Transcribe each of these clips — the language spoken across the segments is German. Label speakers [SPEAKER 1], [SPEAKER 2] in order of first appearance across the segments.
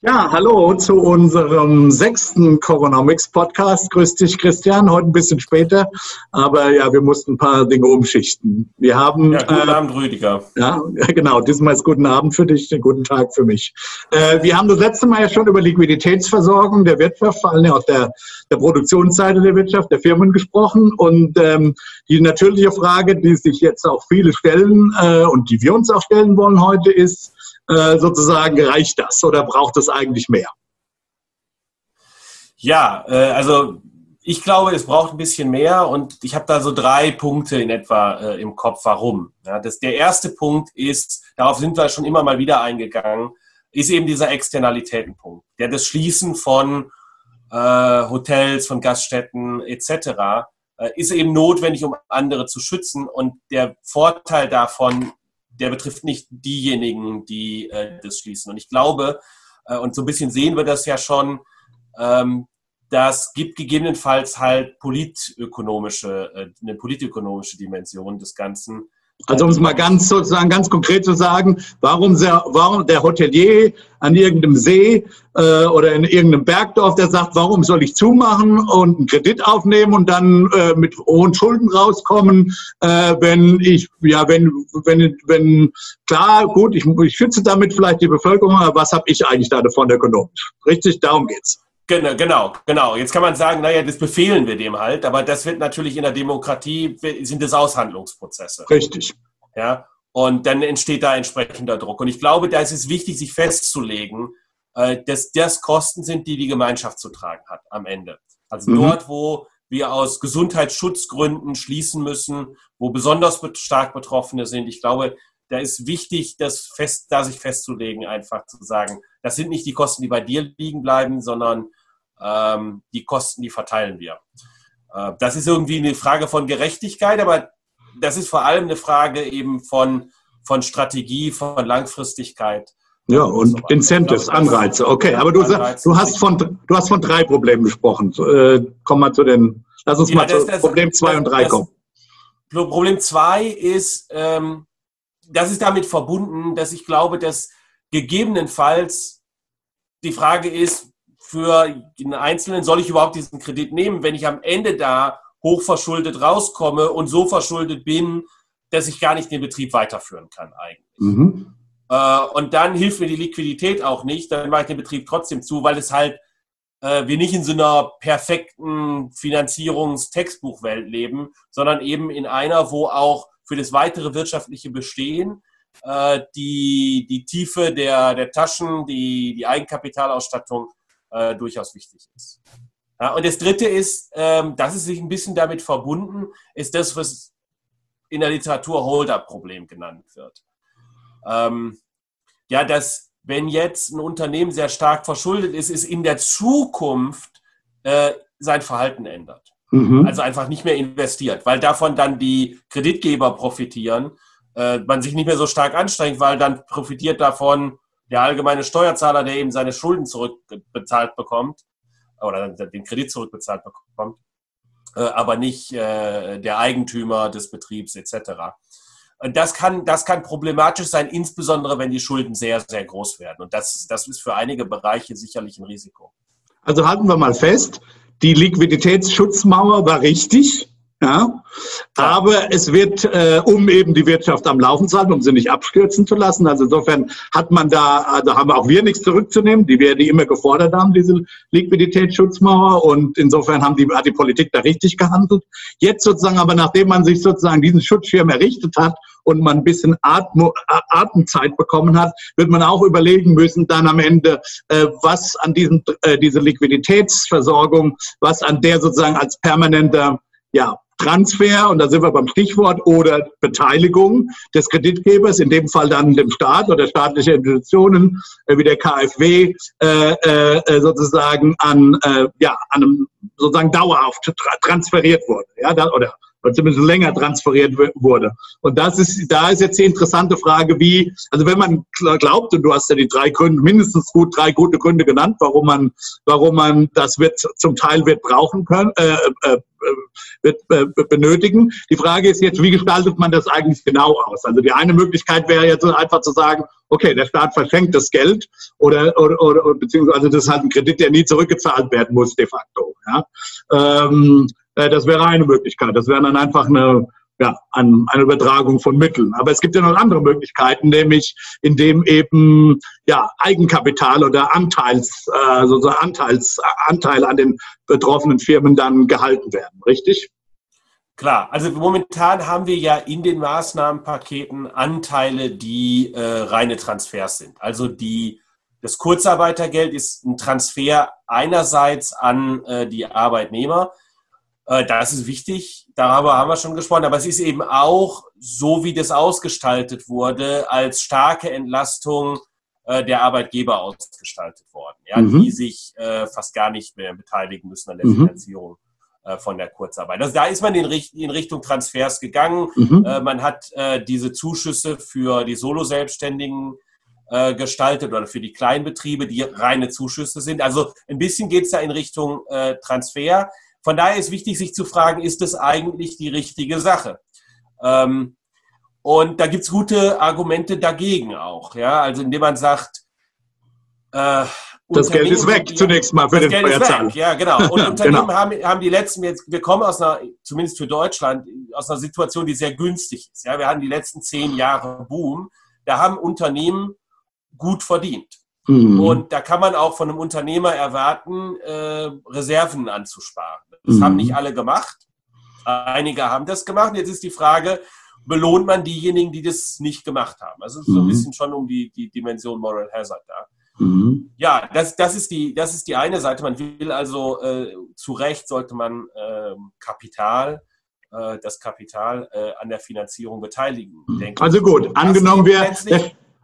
[SPEAKER 1] Ja, hallo zu unserem sechsten Coronomics Podcast. Grüß dich, Christian. Heute ein bisschen später, aber ja, wir mussten ein paar Dinge umschichten. Wir haben.
[SPEAKER 2] Ja, guten äh, Abend, Rüdiger.
[SPEAKER 1] Ja, genau. Diesmal ist guten Abend für dich, guten Tag für mich. Äh, wir haben das letzte Mal ja schon über Liquiditätsversorgung der Wirtschaft, vor allem auch der, der Produktionsseite der Wirtschaft, der Firmen gesprochen. Und ähm, die natürliche Frage, die sich jetzt auch viele stellen äh, und die wir uns auch stellen wollen heute, ist, äh, sozusagen, reicht das oder braucht es eigentlich mehr?
[SPEAKER 2] Ja, äh, also ich glaube, es braucht ein bisschen mehr und ich habe da so drei Punkte in etwa äh, im Kopf, warum. Ja, das, der erste Punkt ist, darauf sind wir schon immer mal wieder eingegangen, ist eben dieser Externalitätenpunkt, der das Schließen von äh, Hotels, von Gaststätten etc. Äh, ist eben notwendig, um andere zu schützen und der Vorteil davon der betrifft nicht diejenigen, die äh, das schließen. Und ich glaube, äh, und so ein bisschen sehen wir das ja schon, ähm, das gibt gegebenenfalls halt politökonomische, äh, eine politökonomische Dimension des Ganzen,
[SPEAKER 1] also um es mal ganz sozusagen ganz konkret zu sagen, warum, sehr, warum der Hotelier an irgendeinem See äh, oder in irgendeinem Bergdorf, der sagt, warum soll ich zumachen und einen Kredit aufnehmen und dann äh, mit hohen Schulden rauskommen, äh, wenn ich, ja, wenn, wenn, wenn, klar, gut, ich, ich schütze damit vielleicht die Bevölkerung, aber was habe ich eigentlich da davon ökonomisch? Richtig, darum geht's.
[SPEAKER 2] Genau, genau, genau. Jetzt kann man sagen, naja, das befehlen wir dem halt, aber das wird natürlich in der Demokratie, sind es Aushandlungsprozesse.
[SPEAKER 1] Richtig.
[SPEAKER 2] Ja, und dann entsteht da entsprechender Druck. Und ich glaube, da ist es wichtig, sich festzulegen, äh, dass das Kosten sind, die die Gemeinschaft zu tragen hat am Ende. Also mhm. dort, wo wir aus Gesundheitsschutzgründen schließen müssen, wo besonders stark Betroffene sind. Ich glaube, da ist wichtig, das fest, da sich festzulegen, einfach zu sagen, das sind nicht die Kosten, die bei dir liegen bleiben, sondern ähm, die Kosten, die verteilen wir. Äh, das ist irgendwie eine Frage von Gerechtigkeit, aber das ist vor allem eine Frage eben von, von Strategie, von Langfristigkeit.
[SPEAKER 1] Ja, und, und so Incentives, glaube, Anreize. Okay, aber du, Anreize, du, hast von, du hast von drei Problemen gesprochen. Äh, komm mal zu den, lass uns ja, mal das, zu das, Problem zwei und drei kommen.
[SPEAKER 2] Problem zwei ist, ähm, das ist damit verbunden, dass ich glaube, dass gegebenenfalls die Frage ist, für den Einzelnen, soll ich überhaupt diesen Kredit nehmen, wenn ich am Ende da hochverschuldet rauskomme und so verschuldet bin, dass ich gar nicht den Betrieb weiterführen kann eigentlich. Mhm. Äh, und dann hilft mir die Liquidität auch nicht, dann mache ich den Betrieb trotzdem zu, weil es halt äh, wir nicht in so einer perfekten Finanzierungstextbuchwelt leben, sondern eben in einer, wo auch für das weitere wirtschaftliche Bestehen äh, die, die Tiefe der, der Taschen, die, die Eigenkapitalausstattung äh, durchaus wichtig ist. Ja, und das Dritte ist, ähm, das ist sich ein bisschen damit verbunden, ist das, was in der Literatur Hold-up-Problem genannt wird. Ähm, ja, dass wenn jetzt ein Unternehmen sehr stark verschuldet ist, ist in der Zukunft äh, sein Verhalten ändert. Mhm. Also einfach nicht mehr investiert, weil davon dann die Kreditgeber profitieren, äh, man sich nicht mehr so stark anstrengt, weil dann profitiert davon der allgemeine Steuerzahler, der eben seine Schulden zurückbezahlt bekommt oder den Kredit zurückbezahlt bekommt, äh, aber nicht äh, der Eigentümer des Betriebs etc. Und das kann, das kann problematisch sein, insbesondere wenn die Schulden sehr, sehr groß werden. Und das, das ist für einige Bereiche sicherlich ein Risiko.
[SPEAKER 1] Also halten wir mal fest, die Liquiditätsschutzmauer war richtig. Ja, aber es wird, äh, um eben die Wirtschaft am Laufen zu halten, um sie nicht abstürzen zu lassen. Also insofern hat man da, also haben auch wir nichts zurückzunehmen, die wir die immer gefordert haben, diese Liquiditätsschutzmauer. Und insofern haben die, hat die Politik da richtig gehandelt. Jetzt sozusagen, aber nachdem man sich sozusagen diesen Schutzschirm errichtet hat und man ein bisschen Atmo, Atemzeit bekommen hat, wird man auch überlegen müssen, dann am Ende, äh, was an diesem, äh, diese Liquiditätsversorgung, was an der sozusagen als permanenter ja, Transfer, und da sind wir beim Stichwort, oder Beteiligung des Kreditgebers, in dem Fall dann dem Staat oder staatliche Institutionen äh, wie der KfW äh, äh, sozusagen an, äh, ja, an einem sozusagen dauerhaft transferiert wurde, ja, da, oder oder zumindest länger transferiert wurde. Und das ist, da ist jetzt die interessante Frage, wie, also wenn man glaubt, und du hast ja die drei Gründe, mindestens gut drei gute Gründe genannt, warum man, warum man das wird zum Teil wird brauchen können, äh, äh, wird äh, benötigen. Die Frage ist jetzt, wie gestaltet man das eigentlich genau aus? Also die eine Möglichkeit wäre jetzt einfach zu sagen, okay, der Staat verschenkt das Geld oder, oder, oder beziehungsweise das ist halt ein Kredit, der nie zurückgezahlt werden muss de facto. Ja? Ähm, äh, das wäre eine Möglichkeit. Das wäre dann einfach eine ja, an eine Übertragung von Mitteln. Aber es gibt ja noch andere Möglichkeiten, nämlich indem eben ja, Eigenkapital oder Anteils, äh, sozusagen Anteils, Anteile an den betroffenen Firmen dann gehalten werden, richtig?
[SPEAKER 2] Klar, also momentan haben wir ja in den Maßnahmenpaketen Anteile, die äh, reine Transfers sind. Also die, das Kurzarbeitergeld ist ein Transfer einerseits an äh, die Arbeitnehmer, das ist wichtig, darüber haben wir schon gesprochen, aber es ist eben auch, so wie das ausgestaltet wurde, als starke Entlastung äh, der Arbeitgeber ausgestaltet worden, ja, mhm. die sich äh, fast gar nicht mehr beteiligen müssen an der mhm. Finanzierung von der Kurzarbeit. Also da ist man in, Richtung Transfers gegangen. Mhm. man hat diese Zuschüsse für die Solo-Selbstständigen gestaltet oder für die Kleinbetriebe, die reine Zuschüsse sind. Also ein bisschen geht es da in Richtung Transfer. Von daher ist wichtig, sich zu fragen, ist das eigentlich die richtige Sache? Ähm, und da gibt es gute Argumente dagegen auch. Ja? Also indem man sagt,
[SPEAKER 1] äh, das Geld ist weg, zunächst mal für den Geld Steuerzahler.
[SPEAKER 2] Ja, genau. Und Unternehmen genau. haben, haben die letzten, jetzt, wir kommen aus einer, zumindest für Deutschland, aus einer Situation, die sehr günstig ist. Ja, wir hatten die letzten zehn Jahre Boom. Da haben Unternehmen gut verdient. Mhm. Und da kann man auch von einem Unternehmer erwarten, äh, Reserven anzusparen. Das mhm. haben nicht alle gemacht. Einige haben das gemacht. Jetzt ist die Frage, belohnt man diejenigen, die das nicht gemacht haben? Also so ein mhm. bisschen schon um die, die Dimension Moral Hazard da. Mhm. Ja, das, das, ist die, das ist die eine Seite. Man will also, äh, zu Recht sollte man äh, Kapital, äh, das Kapital äh, an der Finanzierung beteiligen.
[SPEAKER 1] Denke also gut, angenommen wir,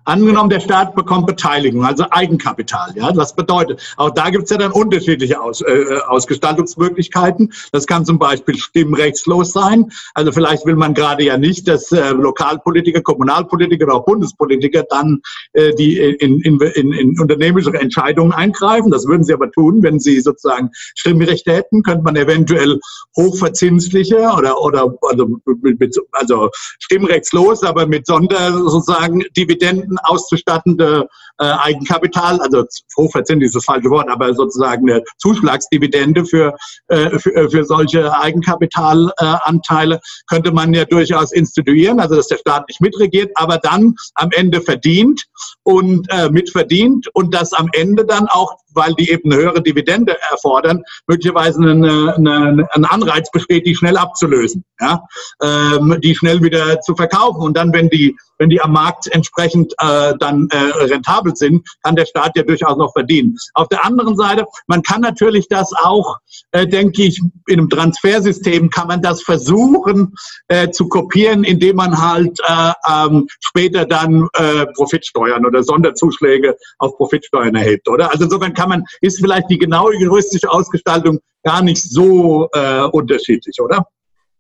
[SPEAKER 1] Angenommen, der Staat bekommt Beteiligung, also Eigenkapital. Ja, das bedeutet, auch da gibt es ja dann unterschiedliche Aus, äh, Ausgestaltungsmöglichkeiten. Das kann zum Beispiel stimmrechtslos sein. Also vielleicht will man gerade ja nicht, dass äh, Lokalpolitiker, Kommunalpolitiker oder auch Bundespolitiker dann äh, die in, in, in, in unternehmerische Entscheidungen eingreifen. Das würden sie aber tun, wenn sie sozusagen Stimmrechte hätten, könnte man eventuell hochverzinsliche oder oder also, mit, also stimmrechtslos, aber mit Sonder sozusagen Dividenden Dividenden auszustattende äh, Eigenkapital, also hochverzinslich ist das falsche Wort, aber sozusagen eine Zuschlagsdividende für, äh, für, äh, für solche Eigenkapitalanteile äh, könnte man ja durchaus instituieren, also dass der Staat nicht mitregiert, aber dann am Ende verdient und äh, mitverdient und das am Ende dann auch, weil die eben eine höhere Dividende erfordern, möglicherweise eine, eine, ein Anreiz besteht, die schnell abzulösen, ja? ähm, die schnell wieder zu verkaufen und dann, wenn die, wenn die am Markt entsprechend äh, dann äh, rentabel sind, kann der Staat ja durchaus noch verdienen. Auf der anderen Seite, man kann natürlich das auch, äh, denke ich, in einem Transfersystem kann man das versuchen äh, zu kopieren, indem man halt äh, ähm, später dann äh, Profitsteuern oder Sonderzuschläge auf Profitsteuern erhebt, oder? Also insofern kann man, ist vielleicht die genaue juristische Ausgestaltung gar nicht so äh, unterschiedlich, oder?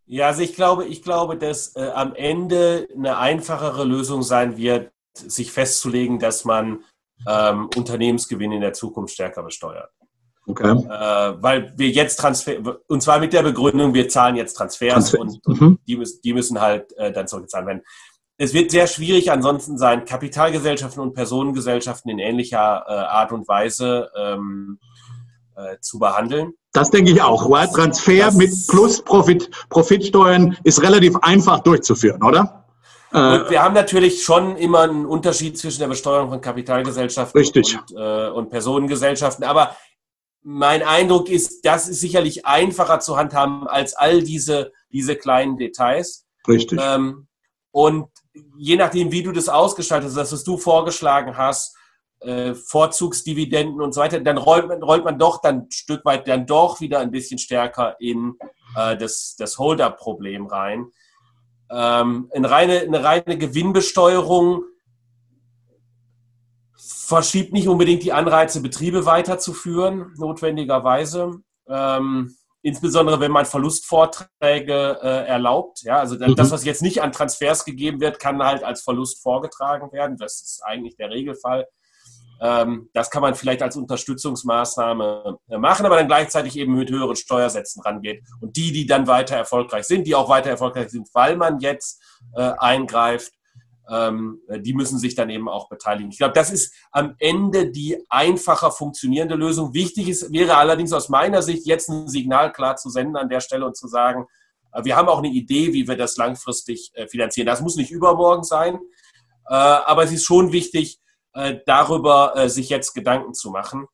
[SPEAKER 2] Ja, also ich glaube, ich glaube, dass äh, am Ende eine einfachere Lösung sein wird, sich festzulegen, dass man ähm, Unternehmensgewinne in der Zukunft stärker besteuert. Okay. Äh, weil wir jetzt Transfer, und zwar mit der Begründung, wir zahlen jetzt Transfers Transfer. und, und mhm. die, müssen, die müssen halt äh, dann zurückgezahlt werden. Es wird sehr schwierig ansonsten sein, Kapitalgesellschaften und Personengesellschaften in ähnlicher äh, Art und Weise ähm, äh, zu behandeln.
[SPEAKER 1] Das denke ich auch. Transfer mit plus Profit, Profitsteuern ist relativ einfach durchzuführen, oder?
[SPEAKER 2] Und wir haben natürlich schon immer einen Unterschied zwischen der Besteuerung von Kapitalgesellschaften
[SPEAKER 1] Richtig.
[SPEAKER 2] Und, äh, und Personengesellschaften. Aber mein Eindruck ist, das ist sicherlich einfacher zu handhaben als all diese, diese kleinen Details.
[SPEAKER 1] Richtig. Ähm,
[SPEAKER 2] und je nachdem, wie du das ausgestaltet hast, das, was du vorgeschlagen hast, äh, Vorzugsdividenden und so weiter, dann rollt man, rollt man doch dann ein Stück weit dann doch wieder ein bisschen stärker in äh, das, das Hold-up-Problem rein. Ähm, eine, reine, eine reine Gewinnbesteuerung verschiebt nicht unbedingt die Anreize, Betriebe weiterzuführen, notwendigerweise. Ähm, insbesondere wenn man Verlustvorträge äh, erlaubt. Ja, also mhm. das, was jetzt nicht an Transfers gegeben wird, kann halt als Verlust vorgetragen werden. Das ist eigentlich der Regelfall. Ähm, das kann man vielleicht als Unterstützungsmaßnahme äh, machen, aber dann gleichzeitig eben mit höheren Steuersätzen rangeht. Und die, die dann weiter erfolgreich sind, die auch weiter erfolgreich sind, weil man jetzt äh, eingreift, ähm, die müssen sich dann eben auch beteiligen. Ich glaube, das ist am Ende die einfacher funktionierende Lösung. Wichtig ist, wäre allerdings aus meiner Sicht jetzt ein Signal klar zu senden an der Stelle und zu sagen, äh, wir haben auch eine Idee, wie wir das langfristig äh, finanzieren. Das muss nicht übermorgen sein, äh, aber es ist schon wichtig, darüber sich jetzt Gedanken zu machen.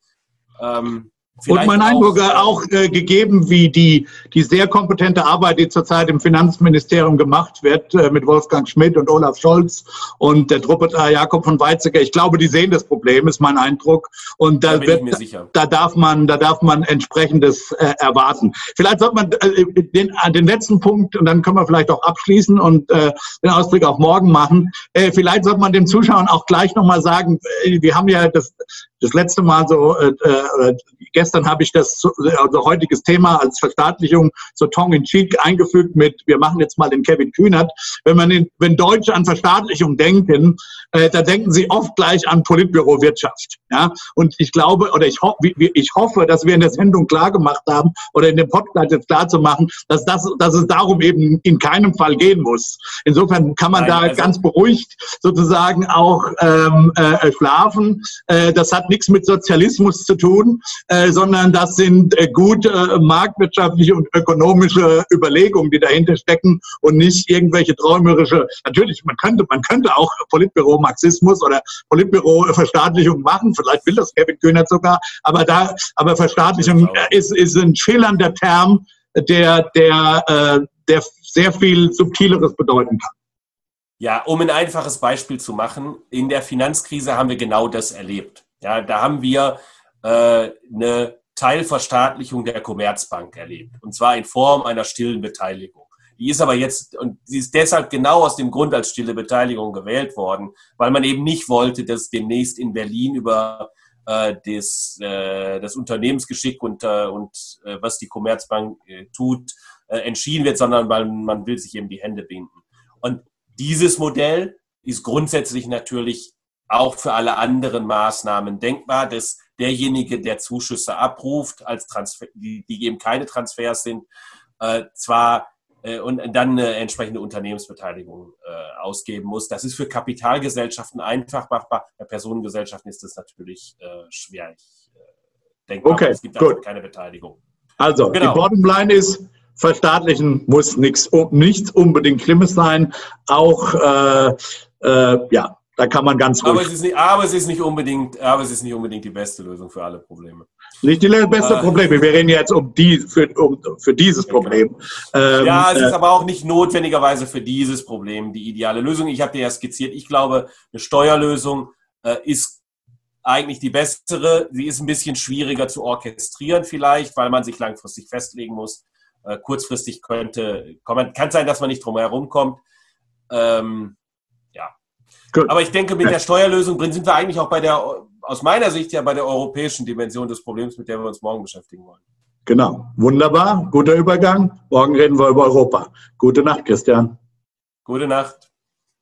[SPEAKER 1] Ähm, und mein Eindruck auch, auch äh, gegeben, wie die, die sehr kompetente Arbeit, die zurzeit im Finanzministerium gemacht wird, äh, mit Wolfgang Schmidt und Olaf Scholz und der Truppe äh, Jakob von Weizsäcker. Ich glaube, die sehen das Problem, ist mein Eindruck. Und da, da wird, da darf man, da darf man entsprechendes äh, erwarten. Vielleicht sollte man äh, den, den letzten Punkt, und dann können wir vielleicht auch abschließen und äh, den Ausblick auf morgen machen. Äh, vielleicht sollte man dem Zuschauern auch gleich nochmal sagen, äh, wir haben ja das, das letzte Mal so, äh, äh, gestern habe ich das, also heutiges Thema als Verstaatlichung so Tong in Cheek eingefügt mit, wir machen jetzt mal den Kevin Kühnert. Wenn man in, wenn Deutsche an Verstaatlichung denken, äh, da denken sie oft gleich an Politbüro Wirtschaft. Ja? Und ich glaube, oder ich, ho ich hoffe, dass wir in der Sendung klar gemacht haben oder in dem Podcast jetzt klar zu machen, dass, das, dass es darum eben in keinem Fall gehen muss. Insofern kann man Nein, da also ganz beruhigt sozusagen auch ähm, äh, schlafen. Äh, das hat nichts mit Sozialismus zu tun, äh, sondern das sind äh, gute äh, marktwirtschaftliche und ökonomische Überlegungen, die dahinter stecken und nicht irgendwelche träumerische. Natürlich, man könnte, man könnte auch Politbüro Marxismus oder Politbüro Verstaatlichung machen. Vielleicht will das Kevin Kühnert sogar, aber da, aber Verstaatlichung ist, ist ein schillernder Term, der, der, äh, der sehr viel Subtileres bedeuten kann.
[SPEAKER 2] Ja, um ein einfaches Beispiel zu machen, in der Finanzkrise haben wir genau das erlebt. Ja, da haben wir äh, eine Teilverstaatlichung der Commerzbank erlebt. Und zwar in Form einer stillen Beteiligung. Die ist aber jetzt, und sie ist deshalb genau aus dem Grund als stille Beteiligung gewählt worden, weil man eben nicht wollte, dass demnächst in Berlin über äh, das, äh, das Unternehmensgeschick und, äh, und äh, was die Commerzbank äh, tut, äh, entschieden wird, sondern weil man will sich eben die Hände binden. Und dieses Modell ist grundsätzlich natürlich auch für alle anderen Maßnahmen denkbar, dass derjenige, der Zuschüsse abruft, als Transfer, die, die eben keine Transfers sind, äh, zwar äh, und dann eine entsprechende Unternehmensbeteiligung äh, ausgeben muss. Das ist für Kapitalgesellschaften einfach machbar. Bei Personengesellschaften ist das natürlich äh, schwer. Ich,
[SPEAKER 1] äh, denkbar. Okay,
[SPEAKER 2] es gibt gut. Also keine Beteiligung.
[SPEAKER 1] Also, genau. die Bottomline ist, verstaatlichen muss nichts, nichts unbedingt Schlimmes sein. Auch, äh, äh, ja, da kann man ganz
[SPEAKER 2] ruhig. Aber es, ist nicht, aber es ist nicht unbedingt, aber es ist nicht unbedingt die beste Lösung für alle Probleme.
[SPEAKER 1] Nicht die beste äh, Probleme. Wir reden jetzt um die für, um, für dieses Problem.
[SPEAKER 2] Ähm, ja, es ist äh, aber auch nicht notwendigerweise für dieses Problem die ideale Lösung. Ich habe dir ja skizziert. Ich glaube, eine Steuerlösung äh, ist eigentlich die bessere. Sie ist ein bisschen schwieriger zu orchestrieren vielleicht, weil man sich langfristig festlegen muss. Äh, kurzfristig könnte, kann sein, dass man nicht drum herum kommt. Ähm, Gut. Aber ich denke, mit der Steuerlösung sind wir eigentlich auch bei der, aus meiner Sicht ja bei der europäischen Dimension des Problems, mit der wir uns morgen beschäftigen wollen.
[SPEAKER 1] Genau. Wunderbar. Guter Übergang. Morgen reden wir über Europa. Gute Nacht, Christian.
[SPEAKER 2] Gute Nacht.